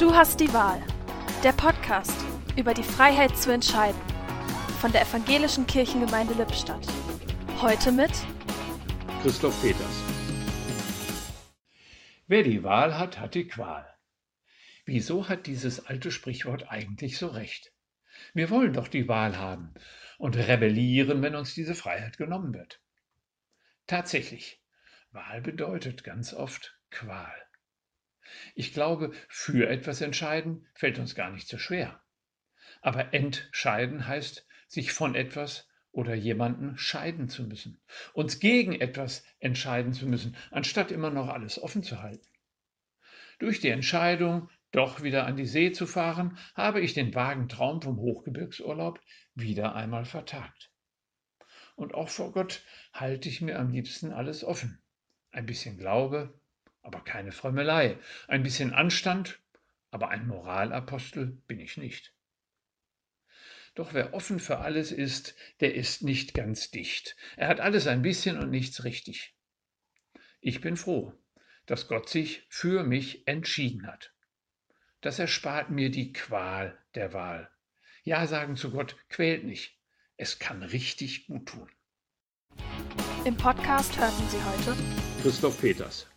Du hast die Wahl. Der Podcast über die Freiheit zu entscheiden. Von der Evangelischen Kirchengemeinde Lippstadt. Heute mit Christoph Peters. Wer die Wahl hat, hat die Qual. Wieso hat dieses alte Sprichwort eigentlich so recht? Wir wollen doch die Wahl haben und rebellieren, wenn uns diese Freiheit genommen wird. Tatsächlich, Wahl bedeutet ganz oft Qual. Ich glaube, für etwas entscheiden fällt uns gar nicht so schwer. Aber entscheiden heißt, sich von etwas oder jemanden scheiden zu müssen, uns gegen etwas entscheiden zu müssen, anstatt immer noch alles offen zu halten. Durch die Entscheidung, doch wieder an die See zu fahren, habe ich den vagen Traum vom Hochgebirgsurlaub wieder einmal vertagt. Und auch vor Gott halte ich mir am liebsten alles offen. Ein bisschen Glaube, aber keine Frömmelei. Ein bisschen Anstand, aber ein Moralapostel bin ich nicht. Doch wer offen für alles ist, der ist nicht ganz dicht. Er hat alles ein bisschen und nichts richtig. Ich bin froh, dass Gott sich für mich entschieden hat. Das erspart mir die Qual der Wahl. Ja sagen zu Gott quält nicht. Es kann richtig gut tun. Im Podcast hörten Sie heute Christoph Peters.